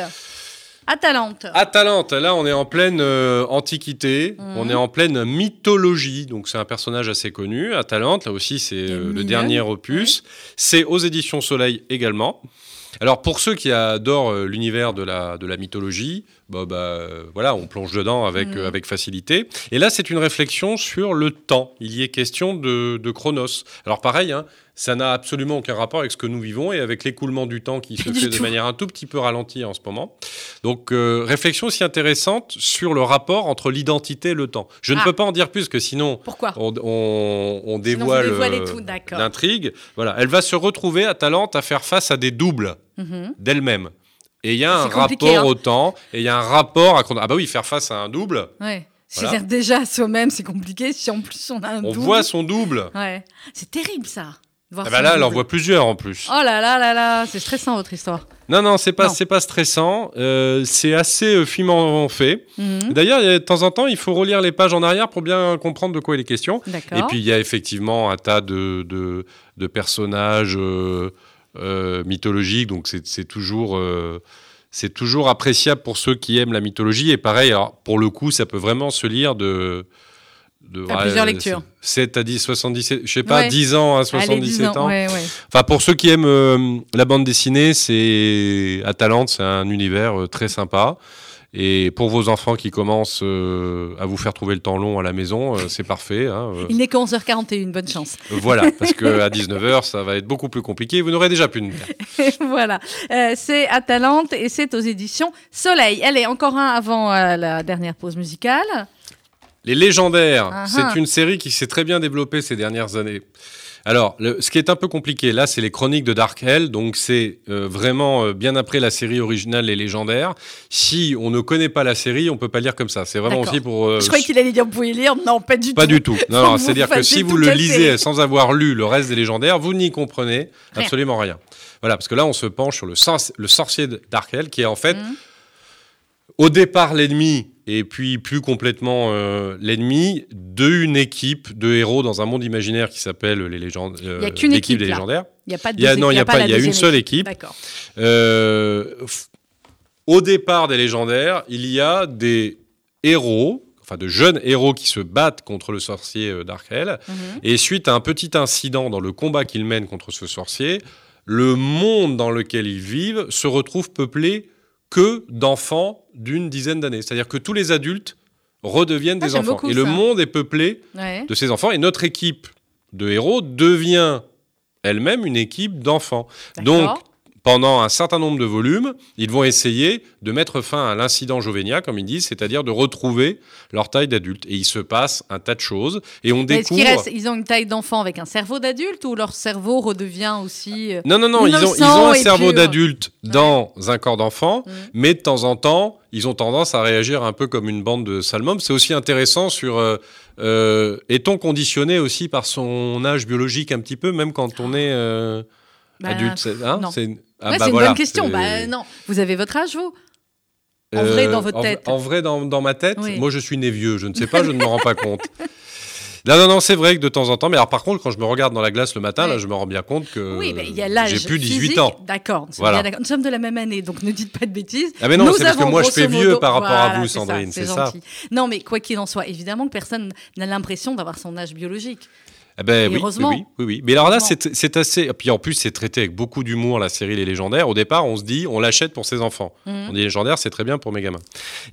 Atalante. Atalante, là on est en pleine euh, antiquité, Mhm. on est en pleine mythologie, donc c'est un personnage assez connu. Atalante, là aussi c'est est euh, le dernier opus. C'est aux éditions Soleil également. Alors pour ceux qui adorent euh, l'univers de la, de la mythologie, bah, bah, euh, voilà, on plonge dedans avec, Mhm. euh, avec facilité. Et là c'est une réflexion sur le temps. Il y est question de, de Chronos. Alors pareil, hein, ça n'a absolument aucun rapport avec ce que nous vivons et avec l'écoulement du temps qui se fait de manière un tout petit peu ralentie en ce moment. Donc, euh, réflexion aussi intéressante sur le rapport entre l'identité et le temps. Je ne Ah. peux pas en dire plus que sinon Pourquoi? on, dévoile l'intrigue. Voilà, elle va se retrouver à Talente à faire face à des doubles Mhm. d'elle-même. Et il y a un rapport hein. au temps, et il y a un rapport à... Ah bah oui, faire face à un double, Ouais. Voilà. C'est-à-dire déjà soi-même, c'est compliqué. Si en plus on a un on double. voit son double. Ouais. C'est terrible ça. voir Ah bah là, elle en voit plusieurs en plus. Oh là là là là, c'est stressant votre histoire. Non, non, c'est pas, c'est pas stressant. euh, c'est assez euh, finement fait. Mhm. D'ailleurs, de temps en temps, il faut relire les pages en arrière pour bien comprendre de quoi il est question. D'accord. Et puis, il y a effectivement un tas de, de, de personnages euh, euh, mythologiques. Donc, c'est toujours, euh, c'est toujours appréciable pour ceux qui aiment la mythologie. Et pareil, alors, pour le coup, ça peut vraiment se lire de. de À plusieurs lectures. 7 à 10, 77, je sais pas, Ouais. 10 ans à Allez, 77 10 ans. Ouais. Enfin, pour ceux qui aiment euh, la bande dessinée, c'est Atalante, c'est un univers euh, très sympa. Et pour vos enfants qui commencent euh, à vous faire trouver le temps long à la maison, euh, c'est parfait. hein, euh, Il n'est que 11h41, bonne chance. voilà, parce qu'à 19h, ça va être beaucoup plus compliqué. Vous n'aurez déjà plus de voilà. Euh, c'est Atalante et c'est aux éditions Soleil. Allez, encore un avant la dernière pause musicale. Les légendaires, Ah ah. c'est une série qui s'est très bien développée ces dernières années. Alors, le- ce qui est un peu compliqué, là, c'est les chroniques de Dark Hell, donc c'est euh, vraiment euh, bien après la série originale Les Légendaires. Si on ne connaît pas la série, on peut pas lire comme ça. C'est vraiment aussi pour... euh, Je croyais qu'il allait dire vous pouvez lire. Non, pas du Pas tout. du tout. Non, c'est-à-dire que si vous le lisez série. sans avoir lu le reste des légendaires, vous n'y comprenez Rien. absolument rien. Voilà, parce que là, on se penche sur le, sor- le sorcier de Dark Hell, qui est en fait, Mhm. Au départ, l'ennemi, et puis plus complètement euh, l'ennemi d'une équipe de héros dans un monde imaginaire qui s'appelle les légendes. euh, Il y a qu'une l'équipe équipe, des légendaires. Il n'y a pas de Il a- non, il y a pas, il y a une seule équipe. D'accord. Euh, au départ des légendaires, il y a des héros, enfin de jeunes héros qui se battent contre le sorcier euh, Darkel. Mhm. Et suite à un petit incident dans le combat qu'ils mènent contre ce sorcier, le monde dans lequel ils vivent se retrouve peuplé que d'enfants d'une dizaine d'années. C'est-à-dire que tous les adultes redeviennent Ah, des enfants. beaucoup Et le monde est peuplé Ouais. de ces enfants. Et notre équipe de héros devient elle-même une équipe d'enfants. Donc. Pendant un certain nombre de volumes, ils vont essayer de mettre fin à l'incident Jovenia, comme ils disent, c'est-à-dire de retrouver leur taille d'adulte. Et il se passe un tas de choses. Et on Mais Est-ce qu'ils découvre... restent- ils ont une taille d'enfant avec un cerveau d'adulte ou leur cerveau redevient aussi. euh, Non, non, non, ils ont, ils ont un cerveau d'adulte dans un corps d'enfant, Mm. mais de temps en temps, ils ont tendance à réagir un peu comme une bande de salmums. C'est aussi intéressant sur... euh, euh, Est-on conditionné aussi par son âge biologique un petit peu, même quand on est euh, bah, adulte hein, non. C'est- Ah, ouais, bah c'est une voilà, bonne question. c'est- Bah, non. Vous avez votre âge, vous? En vrai, Euh, dans votre tête. En, vrai, dans, dans ma tête, Oui. moi je suis né vieux, je ne sais pas, je ne me rends pas compte. Non, non, non, c'est vrai que de temps en temps, mais alors par contre, quand je me regarde dans la glace le matin, là, je me rends bien compte que Oui, mais il y a l'âge. J'ai plus 18 physique. ans. D'accord. nous sommes Voilà. Nous sommes de la même année, donc ne dites pas de bêtises. Ah mais non, Nous c'est parce que moi je fais vieux modo- par rapport à vous, c'est Sandrine, ça, c'est ça. Non, mais quoi qu'il en soit, évidemment que personne n'a l'impression d'avoir son âge biologique. Eh ben, oui, heureusement. oui, oui, oui. Mais alors là, c'est assez. Puis en plus, c'est traité avec beaucoup d'humour, la série Les Légendaires. Au départ, on se dit, on l'achète pour ses enfants. Mhm. On dit Légendaires, c'est très bien pour mes gamins.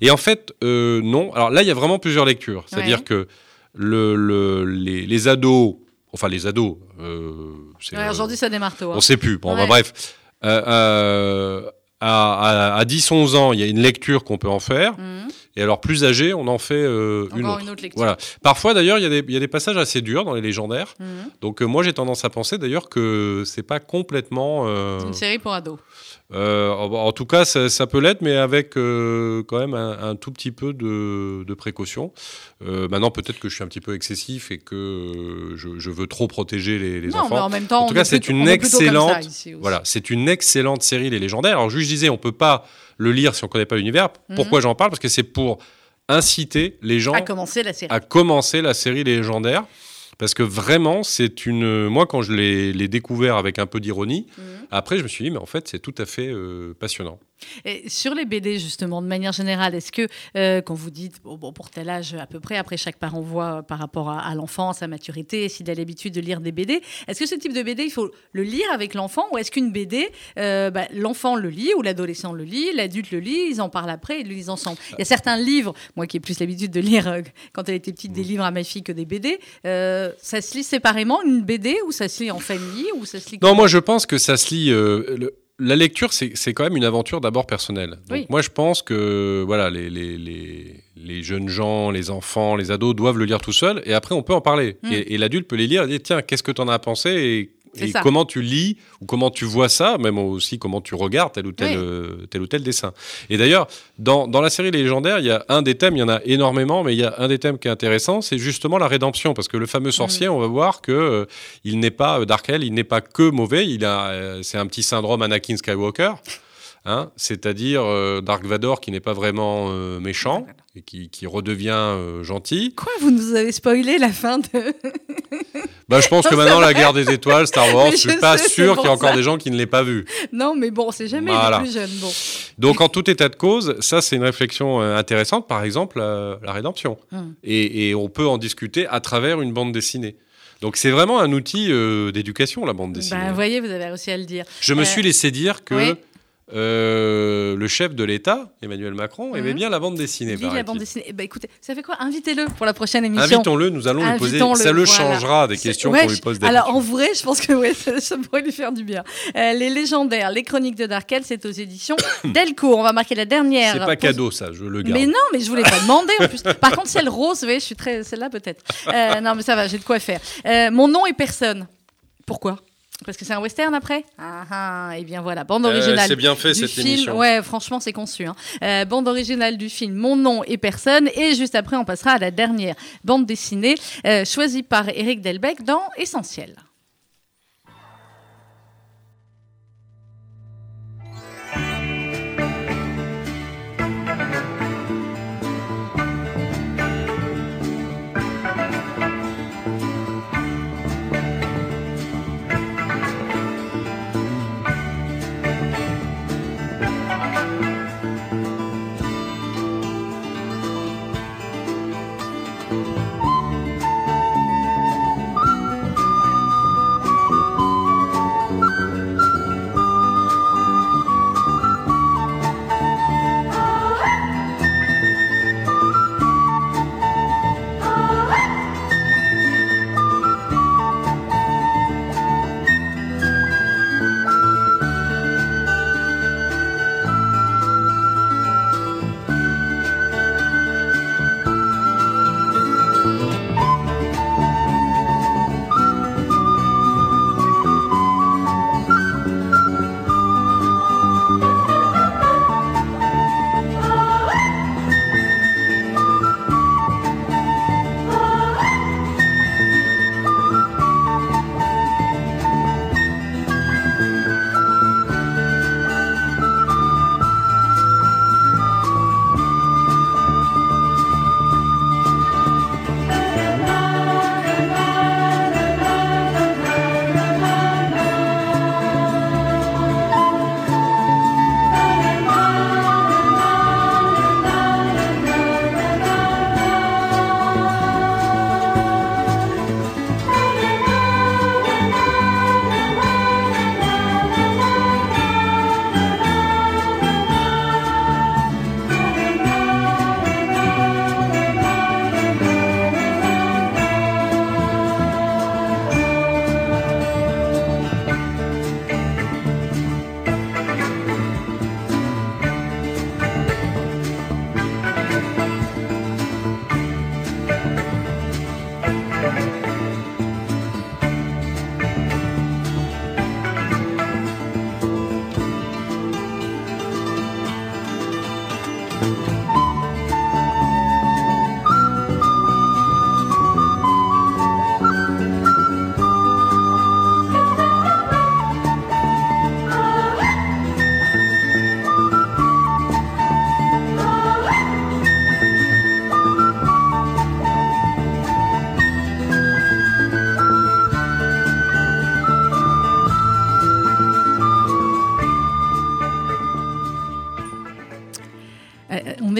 Et en fait, euh, non. Alors là, il y a vraiment plusieurs lectures. C'est-à-dire Ouais. que le, le- les, les ados, enfin les ados, euh, Ouais, Aujourd'hui, ça démarre tôt. hein. on sait plus. Bon, bah, bref. Euh, euh, à, à- à 10-11 ans, il y a une lecture qu'on peut en faire. Mhm. Et alors, plus âgé, on en fait euh, une autre. une autre lecture. Voilà. Parfois, d'ailleurs, il y, a des- il y a des passages assez durs dans les légendaires. Mhm. Donc, euh, moi, j'ai tendance à penser d'ailleurs que c'est pas complètement. euh, C'est une série pour ados. Euh, en, tout cas, ça, ça peut l'être, mais avec euh, quand même un, un tout petit peu de, de précaution. Euh, maintenant, peut-être que je suis un petit peu excessif et que je, je veux trop protéger les, les non, enfants. mais en même temps, En tout cas, est c'est une excellente-. Voilà, c'est une excellente série, Les Légendaires. Alors, juste, je disais, on peut pas le lire si on connaît pas l'univers. Mhm. Pourquoi j'en parle? Parce que c'est pour inciter les gens À commencer la série. à commencer la série Les Légendaires. Parce que vraiment, c'est une. Moi, quand je l'ai découvert avec un peu d'ironie, Mhm. après, je me suis dit, mais en fait, c'est tout à fait euh, passionnant. Et sur les BD, justement, de manière générale, est-ce que euh, quand vous dites, bon, bon, pour tel âge à peu près, après chaque parent voit euh, par rapport à, à l'enfant, sa maturité, s'il a l'habitude de lire des BD, est-ce que ce type de BD, il faut le lire avec l'enfant ou est-ce qu'une BD, euh, bah, l'enfant le lit ou l'adolescent le lit, l'adulte le lit, ils en parlent après, ils le lisent ensemble? Il y a certains livres, moi qui ai plus l'habitude de lire quand elle était petite des livres à ma fille que des BD, ça se lit séparément, une BD ou ça se lit en famille ou ça se lit Non, moi, je pense que ça se lit. le- la lecture, c'est quand même une aventure d'abord personnelle. Donc, Oui. moi, je pense que voilà, les, les, les, les jeunes gens, les enfants, les ados doivent le lire tout seuls et après, on peut en parler. Mm. Et, et l'adulte peut les lire et dire tiens, qu'est-ce que tu en as pensé et, et ça. comment tu lis ou comment tu vois ça, même aussi comment tu regardes tel ou tel, Oui. euh, tel, ou tel dessin. Et d'ailleurs, dans, dans la série Les Légendaires, il y a un des thèmes, il y en a énormément, mais il y a un des thèmes qui est intéressant, c'est justement la rédemption. Parce que le fameux sorcier, Mm. on va voir que euh, il n'est pas, euh, Darkel, il n'est pas que mauvais, il a, euh, c'est un petit syndrome Anakin Skywalker. Hein, c'est-à-dire euh, Dark Vador qui n'est pas vraiment euh, méchant et qui, qui redevient euh, gentil. Quoi, vous nous avez spoilé la fin de... Bah, je pense que maintenant la guerre des étoiles, Star Wars, je suis pas sais, sûr qu'il y a pour encore ça. des gens qui ne l'aient pas vu. Non, mais bon, c'est jamais Voilà. les plus jeunes. Bon. Donc en tout état de cause, ça c'est une réflexion euh, intéressante, par exemple euh, la rédemption. Hum. Et, et on peut en discuter à travers une bande dessinée. Donc c'est vraiment un outil euh, d'éducation, la bande dessinée. Ben, vous voyez, vous avez réussi à le dire. Je me suis laissé dire que oui. Euh, le chef de l'État, Emmanuel Macron, aimait Mhm. bien la bande dessinée. Lis la bande dessinée. Eh ben, écoutez, ça fait quoi? Invitez-le pour la prochaine émission. Invitons-le, nous allons lui poser. Invitons-le, Ça le voilà. changera des questions ouais, qu'on lui pose Alors, en vrai, je pense que ouais, ça, ça pourrait lui faire du bien. Euh, les légendaires, les chroniques de Darkel, c'est aux éditions Delcourt. On va marquer la dernière. C'est pas pause- cadeau, ça, je le garde. Mais non, mais je voulais pas demander en plus. Par contre, celle rose, oui, je suis très. Celle-là, peut-être. Euh, non, mais ça va, j'ai de quoi faire. Mon nom est personne. Pourquoi? Parce que c'est un western après? Ah ah, et bien voilà, bande Euh, originale. c'est bien fait du cette film. émission. Ouais, franchement, c'est conçu. hein. Euh, bande originale du film Mon nom est personne. Et juste après, on passera à la dernière bande dessinée euh, choisie par Eric Delbecq dans Essentiel.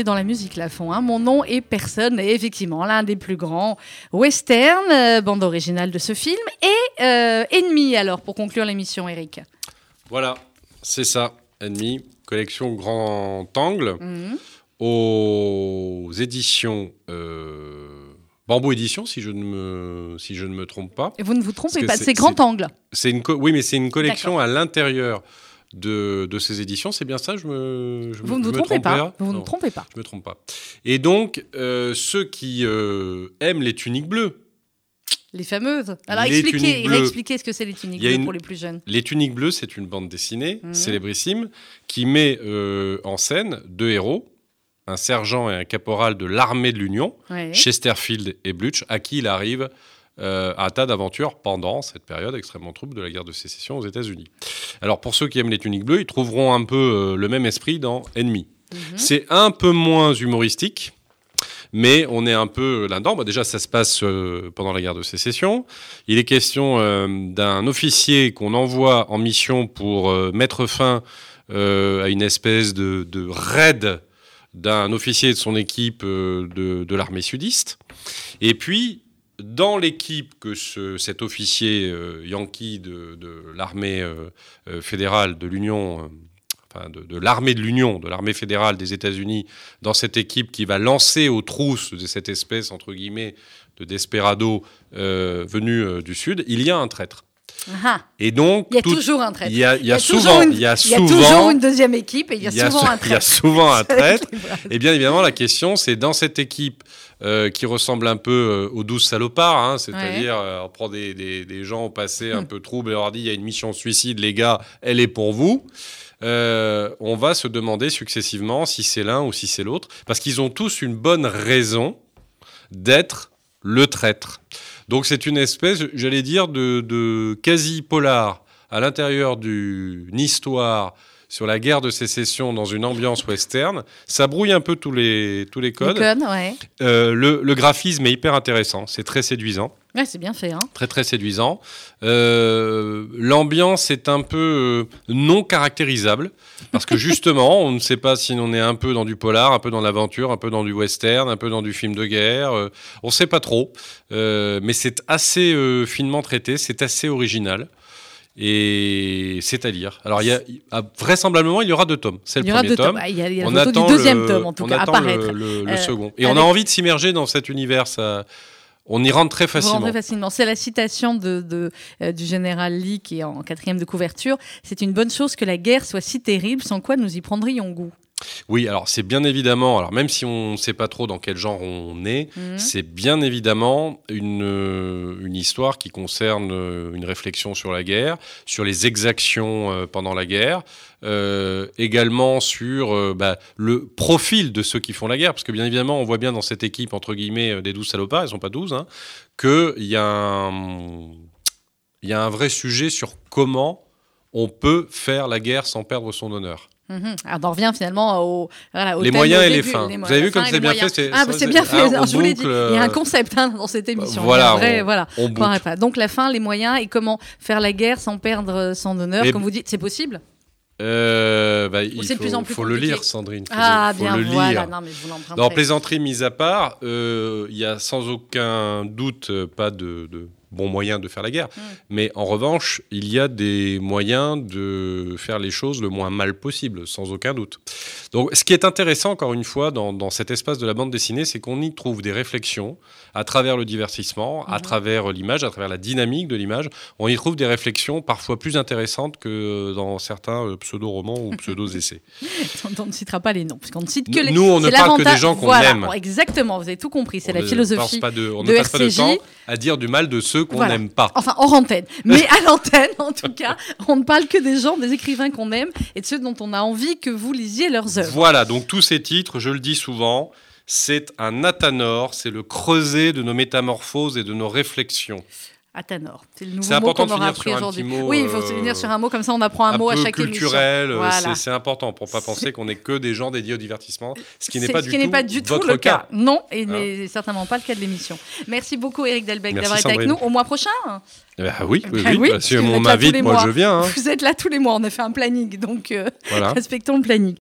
Est dans la musique à fond. hein. Mon nom est Personne, et effectivement, l'un des plus grands western, euh, bande originale de ce film, et euh, Ennemi, alors, pour conclure l'émission, Eric. Voilà, c'est ça. Ennemi, collection grand angle, Mhm. aux éditions euh, Bambou Édition, si je ne me, si je ne me trompe pas. Et vous ne vous trompez pas, c'est- grand angle. C'est une oui, mais c'est une collection à l'intérieur de, de ces éditions. C'est bien ça Je me, je Vous ne vous trompez trompe pas. Vous ne Non, trompez pas. Je me trompe pas. Et donc, euh, ceux qui euh, aiment les tuniques bleues, Les fameuses. Alors Les expliquez, ce que c'est les tuniques bleues une- pour les plus jeunes. Les Tuniques Bleues, c'est une bande dessinée Mhm. célébrissime qui met euh, en scène deux héros, un sergent et un caporal de l'armée de l'Union, Ouais. Chesterfield et Blutch, à qui il arrive euh, un tas d'aventures pendant cette période extrêmement trouble de la guerre de sécession aux États-Unis. Alors pour ceux qui aiment les Tuniques Bleues, ils trouveront un peu euh, le même esprit dans Ennemi. Mhm. C'est un peu moins humoristique. Mais on est un peu là-dedans. Bah, déjà, ça se passe euh, pendant la guerre de sécession. Il est question euh, d'un officier qu'on envoie en mission pour mettre fin à une espèce de, de raid d'un officier de son équipe de, de l'armée sudiste. Et puis, dans l'équipe que ce- cet officier euh, yankee de, l'armée euh, euh, fédérale de l'Union, enfin de, l'armée de l'Union, de l'armée fédérale des États-Unis, dans cette équipe qui va lancer aux trousses de cette espèce, entre guillemets, de desperado venu du Sud, il y a un traître. Ah, Et donc, il y a tout- toujours un traître. il y a, il y a toujours souvent, une- il y a il y a souvent, toujours une deuxième équipe et il y a il y a souvent sou- un il y a traître. souvent un traître. Et bien évidemment, la question, c'est dans cette équipe euh, qui ressemble un peu euh, aux douze salopards, hein, c'est-à-dire euh, on prend des, des- des gens au passé un peu troubles et on leur dit il y a une mission suicide, les gars, elle est pour vous. Euh, on va se demander successivement si c'est l'un ou si c'est l'autre, parce qu'ils ont tous une bonne raison d'être le traître. Donc c'est une espèce, j'allais dire, de, quasi-polar à l'intérieur d'une histoire sur la guerre de sécession dans une ambiance western. Ça brouille un peu tous les, tous les Les codes. ouais. Euh, le, le graphisme est hyper intéressant, c'est très séduisant, Ouais, c'est bien fait. Hein. très très séduisant. Euh, L'ambiance est un peu euh, non caractérisable, parce que justement, on ne sait pas si on est un peu dans du polar, un peu dans l'aventure, un peu dans du western, un peu dans du film de guerre, euh, on ne sait pas trop, mais c'est assez finement traité, c'est assez original. Et c'est à lire. Alors, il y a, ah, vraisemblablement, il y aura deux tomes. C'est le Il y aura premier deux tome. tomes. Ah, Il y a, il y a On attend du deuxième le- tome, en tout on cas, attend apparaître. le, le Euh, second. Et on a envie de s'immerger dans cet univers. Ça, on y rentre très facilement. rentrez facilement. C'est la citation de, de, euh, du général Lee qui est en quatrième de couverture. C'est une bonne chose que la guerre soit si terrible, sans quoi nous y prendrions goût. Oui, alors c'est bien évidemment, alors même si on ne sait pas trop dans quel genre on est, Mhm. c'est bien évidemment une, euh, une histoire qui concerne euh, une réflexion sur la guerre, sur les exactions euh, pendant la guerre, euh, également sur euh, bah, le profil de ceux qui font la guerre, parce que bien évidemment, on voit bien dans cette équipe, entre guillemets, des douze salopards, ils sont pas douze, hein, qu'il y, a un- il y a un vrai sujet sur comment on peut faire la guerre sans perdre son honneur. Mhm. Alors, on en revient finalement au, voilà, au Les moyens et les fins. les Vous avez vu comme c'est bien moyens. fait, c'est- Ah, bah, c'est bien fait. Alors, je vous l'ai dit. Il y a un euh, concept hein, dans cette émission. voilà, vrai- on- voilà. on pas. Donc la fin, les moyens et comment faire la guerre sans perdre euh, son honneur, Et- comme vous dites, c'est possible? Euh, bah, il faut, plus en plus faut le lire, Sandrine. Ah faut bien, le voilà. lire. Non, mais je vous l'emprunterai. Dans plaisanterie mise à part, euh, il y a sans aucun doute euh, pas de, de bons moyens de faire la guerre. Mm. Mais en revanche, il y a des moyens de faire les choses le moins mal possible, sans aucun doute. Donc, ce qui est intéressant, encore une fois, dans, dans cet espace de la bande dessinée, c'est qu'on y trouve des réflexions à travers le divertissement, à Mhm. travers l'image, à travers la dynamique de l'image. On y trouve des réflexions parfois plus intéressantes que dans certains euh, pseudo-romans ou pseudo-essais. On ne citera pas les noms, puisqu'on ne cite que les. Nous, on ne parle que des gens qu'on voilà, aime. Exactement, vous avez tout compris. C'est la philosophie. pas de, on de ne passe pas de temps à dire du mal de ceux ceux qu'on Voilà. n'aime pas. Enfin, hors antenne. Mais à l'antenne, en tout cas, on ne parle que des gens, des écrivains qu'on aime et de ceux dont on a envie que vous lisiez leurs œuvres. Voilà, donc tous ces titres, je le dis souvent, c'est un athanor, c'est le creuset de nos métamorphoses et de nos réflexions. Athanor, c'est le nouveau mot important qu'on de aura appris aujourd'hui. Oui, il faut euh, se finir sur un mot, comme ça on apprend un, mot à chaque culturel, émission. euh, Voilà. c'est- important pour pas penser qu'on n'est que des gens dédiés au divertissement, ce qui n'est pas, du tout pas du tout votre le cas. cas. Non, et Hein n'est certainement pas le cas de l'émission. Merci beaucoup Eric Delbecq d'avoir été avec nous. Au mois prochain Eh ben oui, oui, Ben oui, oui, bah, parce si on m'invite, moi mois. je viens. hein. Vous êtes là tous les mois, on a fait un planning, donc euh, Voilà. respectons le planning.